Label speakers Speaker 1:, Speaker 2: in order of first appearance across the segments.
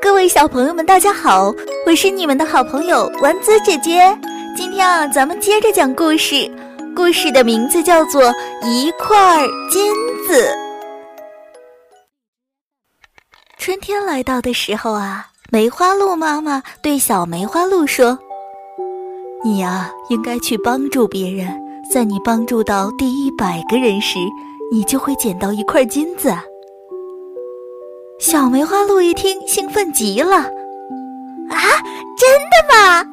Speaker 1: 各位小朋友们，大家好！我是你们的好朋友丸子姐姐。今天啊，咱们接着讲故事，故事的名字叫做《一块金子》。春天来到的时候啊，梅花鹿妈妈对小梅花鹿说：“你呀，应该去帮助别人，在你帮助到第一百个人时，你就会捡到一块金子。”小梅花鹿一听，兴奋极了。
Speaker 2: 啊，真的吗？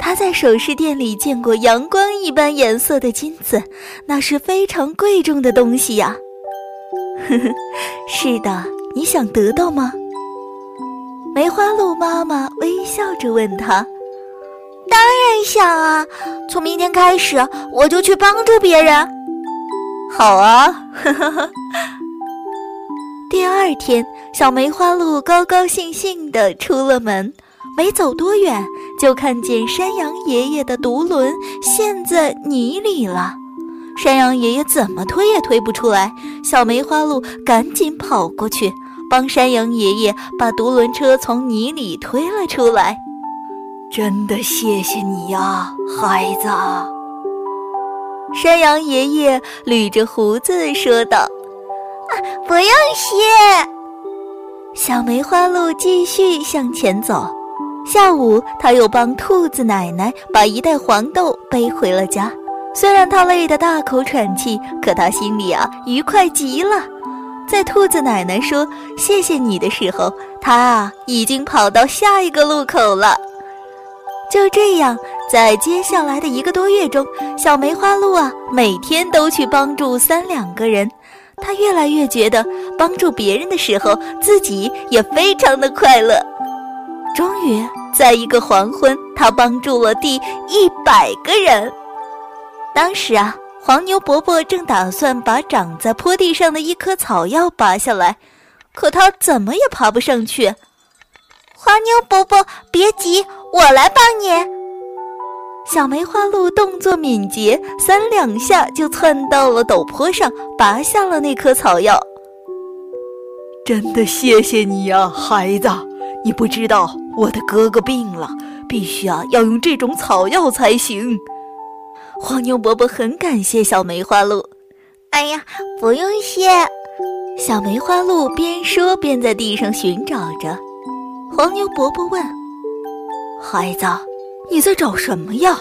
Speaker 1: 他在首饰店里见过阳光一般颜色的金子，那是非常贵重的东西呀。呵呵，是的，你想得到吗？梅花鹿妈妈微笑着问他。
Speaker 2: 当然想啊！从明天开始，我就去帮助别人。
Speaker 1: 好啊！呵呵呵。第二天，小梅花鹿高高兴兴地出了门，没走多远，就看见山羊爷爷的独轮陷在泥里了。山羊爷爷怎么推也推不出来，小梅花鹿赶紧跑过去，帮山羊爷爷把独轮车从泥里推了出来。
Speaker 3: 真的谢谢你呀，孩子！
Speaker 1: 山羊爷爷捋着胡子说道。
Speaker 2: 不用谢。
Speaker 1: 小梅花鹿继续向前走。下午，他又帮兔子奶奶把一袋黄豆背回了家。虽然他累得大口喘气，可他心里啊愉快极了。在兔子奶奶说“谢谢你”的时候，他啊已经跑到下一个路口了。就这样，在接下来的一个多月中，小梅花鹿啊每天都去帮助三两个人。他越来越觉得帮助别人的时候，自己也非常的快乐。终于，在一个黄昏，他帮助了第一百个人。当时啊，黄牛伯伯正打算把长在坡地上的一棵草药拔下来，可他怎么也爬不上去。
Speaker 2: 黄牛伯伯，别急，我来帮你。
Speaker 1: 小梅花鹿动作敏捷，三两下就窜到了陡坡上，拔下了那棵草药。
Speaker 3: 真的谢谢你呀，孩子！你不知道我的哥哥病了，必须啊要用这种草药才行。
Speaker 1: 黄牛伯伯很感谢小梅花鹿。
Speaker 2: 哎呀，不用谢。
Speaker 1: 小梅花鹿边说边在地上寻找着。黄牛伯伯问：“孩子。”你在找什么呀？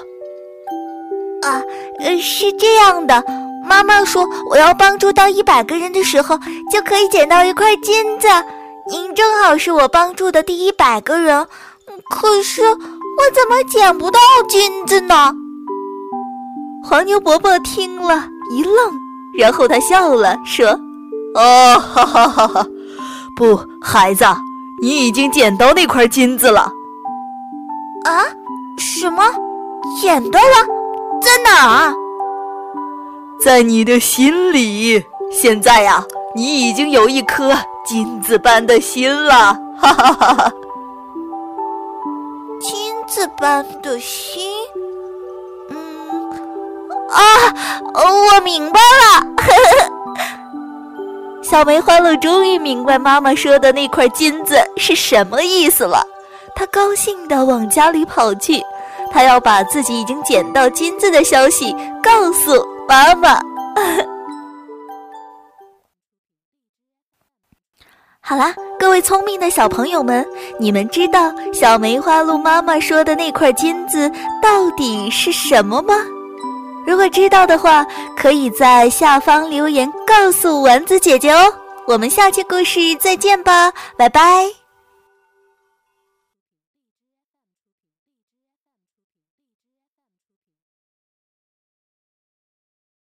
Speaker 2: 啊，呃，是这样的，妈妈说我要帮助到一百个人的时候，就可以捡到一块金子。您正好是我帮助的第一百个人，可是我怎么捡不到金子呢？
Speaker 1: 黄牛伯伯听了一愣，然后他笑了，说：“
Speaker 3: 哦，哈哈哈哈，不，孩子，你已经捡到那块金子了。”
Speaker 2: 啊？什么？捡到了？在哪儿？
Speaker 3: 在你的心里。现在呀，你已经有一颗金子般的心了。哈哈哈哈！
Speaker 2: 金子般的心？嗯，啊，我明白了。
Speaker 1: 小梅欢乐终于明白妈妈说的那块金子是什么意思了。他高兴地往家里跑去，他要把自己已经捡到金子的消息告诉妈妈。好啦，各位聪明的小朋友们，你们知道小梅花鹿妈妈说的那块金子到底是什么吗？如果知道的话，可以在下方留言告诉丸子姐姐哦。我们下期故事再见吧，拜拜。